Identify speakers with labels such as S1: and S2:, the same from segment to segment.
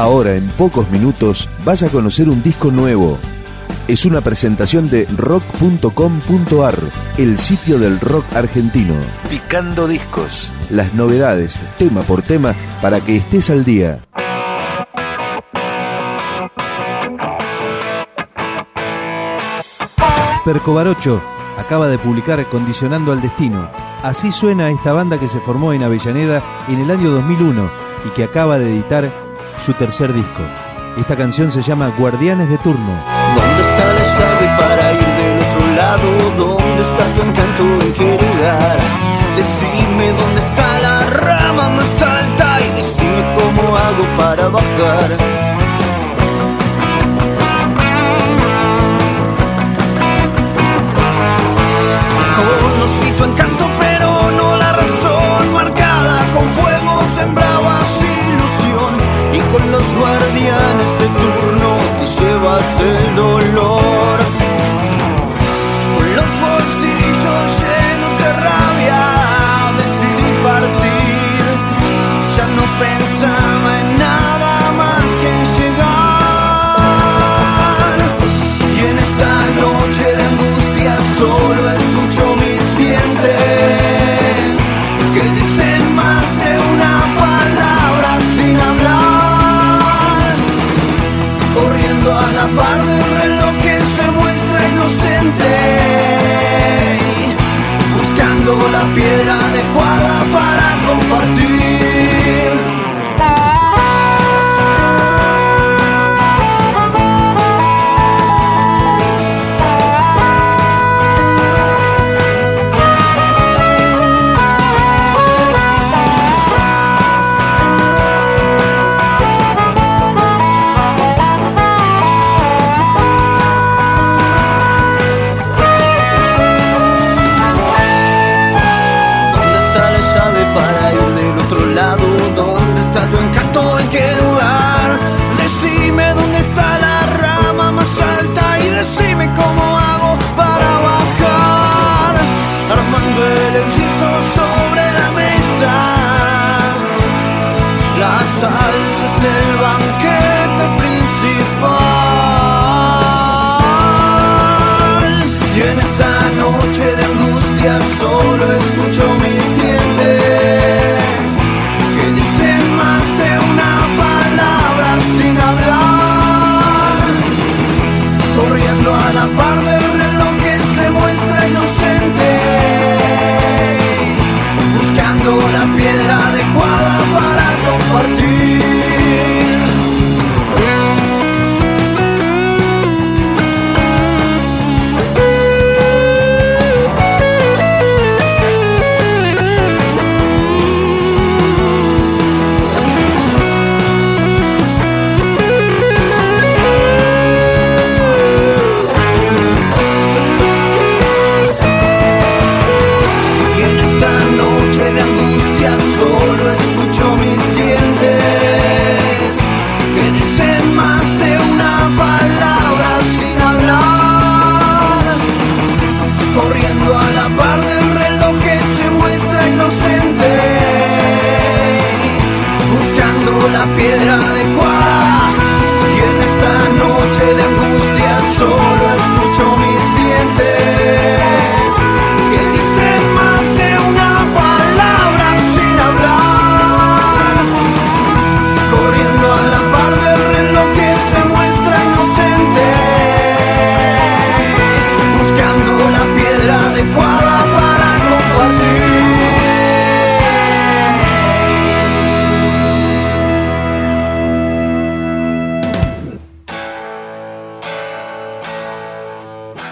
S1: Ahora, en pocos minutos, vas a conocer un disco nuevo. Es una presentación de rock.com.ar, el sitio del rock argentino. Picando discos. Las novedades, tema por tema, para que estés al día. Percobarocho acaba de publicar Condicionando al Destino. Así suena esta banda que se formó en Avellaneda en el año 2001 y que acaba de editar su tercer disco. Esta canción se llama Guardianes de Turno.
S2: ¿Dónde está la llave para ir del otro lado? ¿Dónde está tu encanto? ¿En qué lugar? Decime dónde está la rama más alta y decime cómo hago para bajar. say piedra adecuada para solo la piedra adecuada.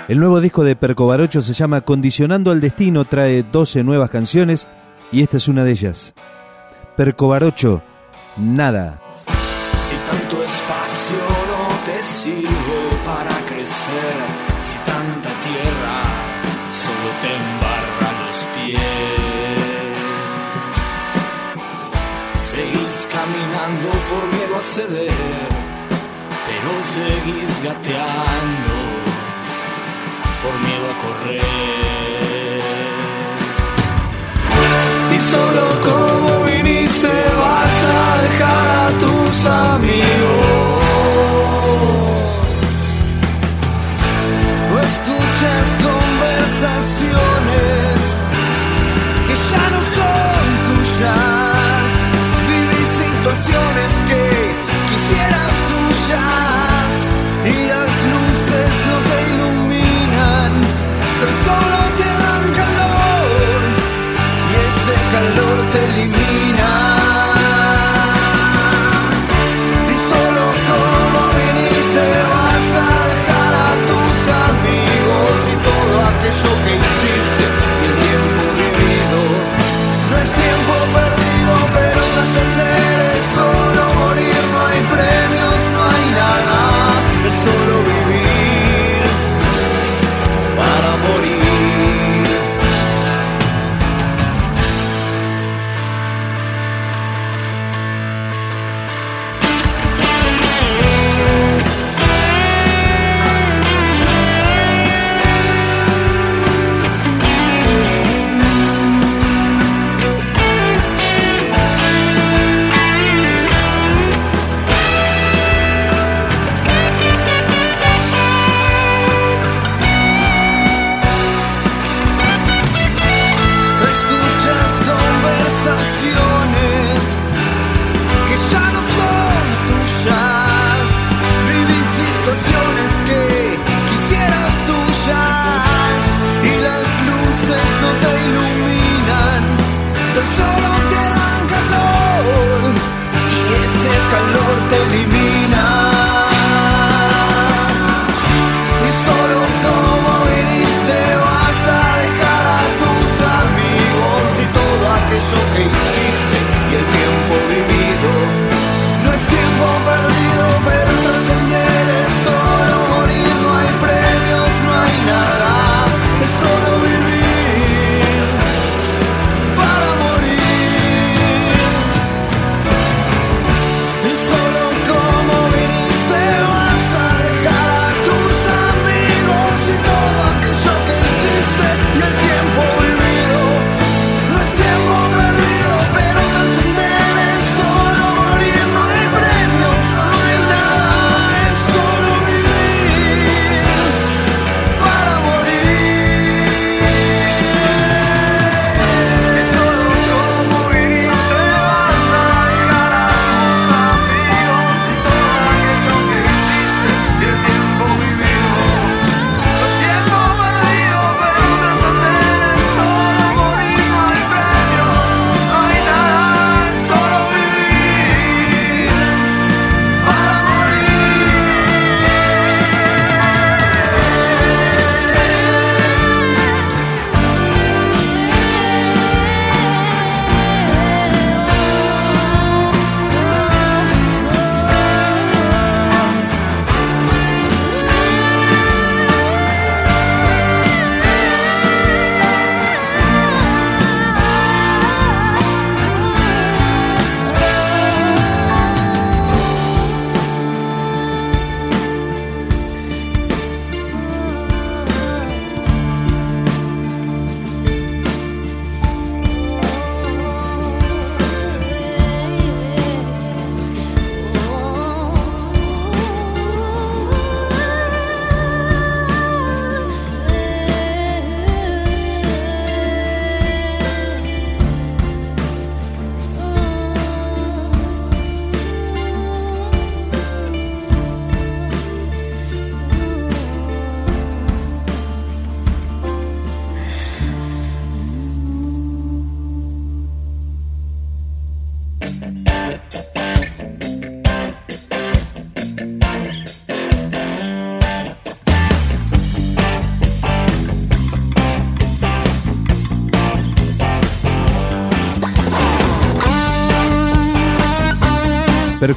S1: El nuevo disco de Percobarocho se llama Condicionando al Destino, trae 12 nuevas canciones y esta es una de ellas. Percobarocho, nada.
S2: Si tanto espacio no te sirve para crecer, si tanta tierra solo te embarra los pies, seguís caminando por miedo a ceder, pero seguís gateando por a correr. Y solo como viniste vas a dejar a tus amigos.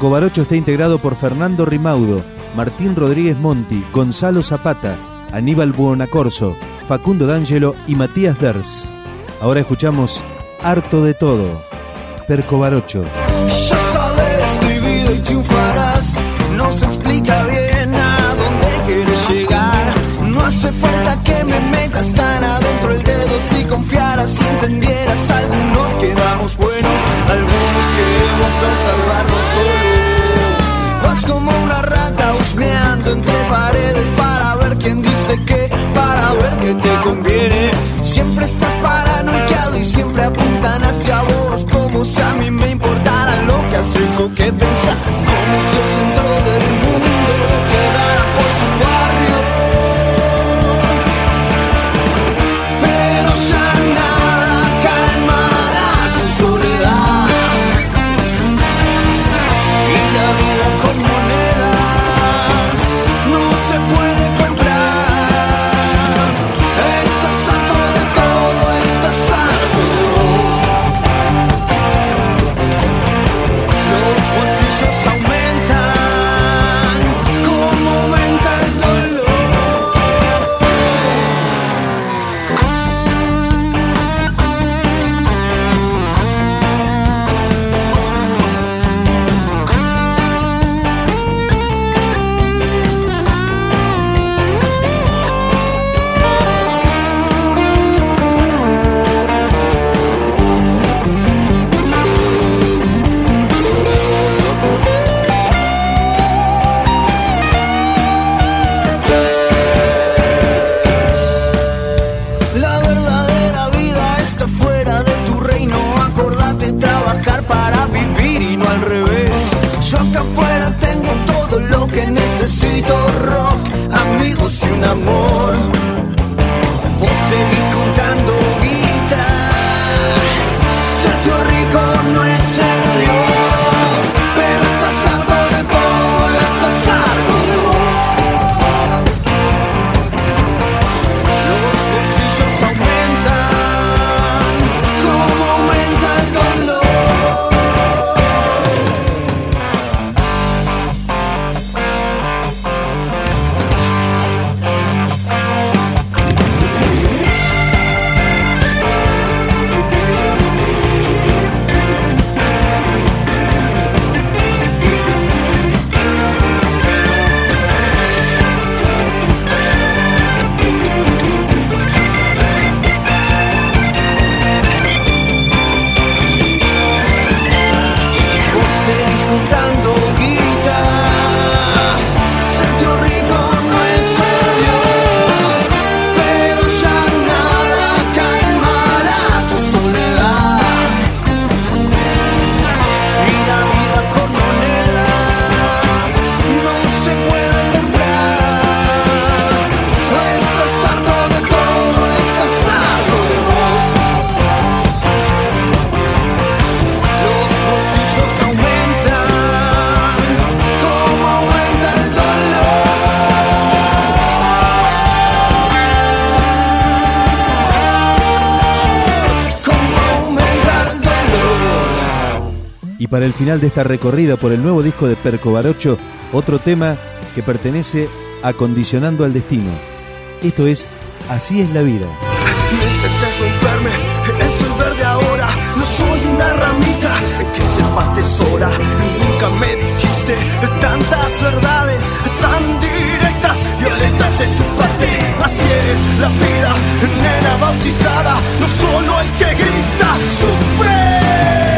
S1: Percobarocho está integrado por Fernando Rimaudo, Martín Rodríguez Monti, Gonzalo Zapata, Aníbal Buonacorso, Facundo D'Angelo y Matías Ders. Ahora escuchamos Harto de Todo, Percobarocho.
S2: Ya sabes, vida y triunfarás, no se explica bien a dónde quieres llegar. No hace falta que me metas tan adentro el dedo si confiaras, si entendieras. Algunos quedamos buenos, algunos queremos no salvarnos solos. Vas como una rata husmeando entre paredes para ver quién dice qué, para ver qué te conviene.
S1: Final de esta recorrida por el nuevo disco de Perco Barocho, otro tema que pertenece a Condicionando al Destino. Esto es Así es la vida.
S2: La vida, nena bautizada. No solo el que grita sufre.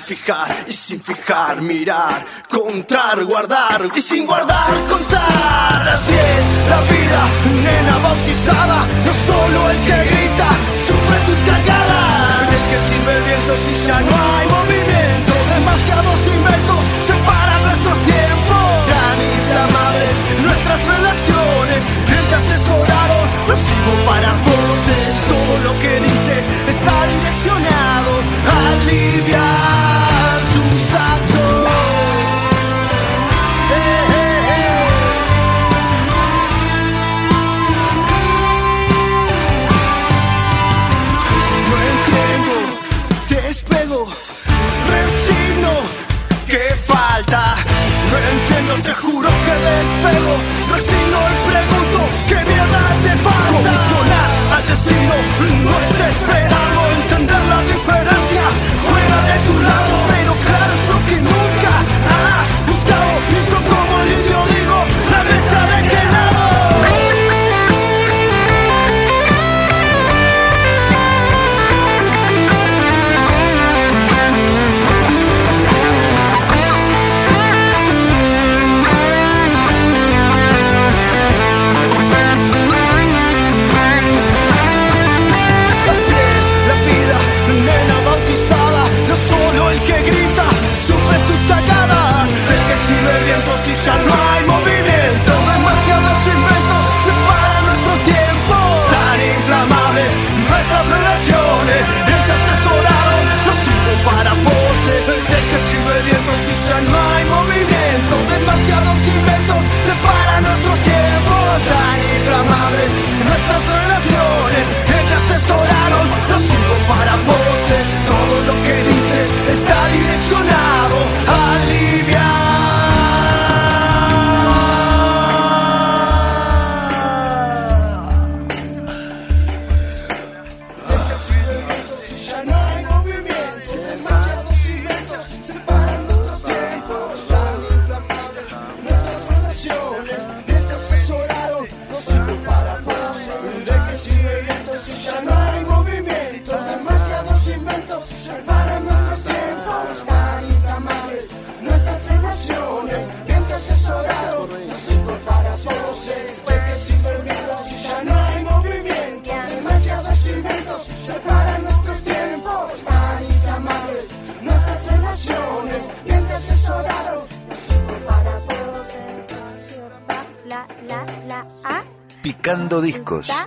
S2: fijar y sin fijar mirar, contar, guardar y sin guardar contar. Así es la vida, nena bautizada, no solo el que grita, sufre tus cagadas, el que sirve el viento si ya no hay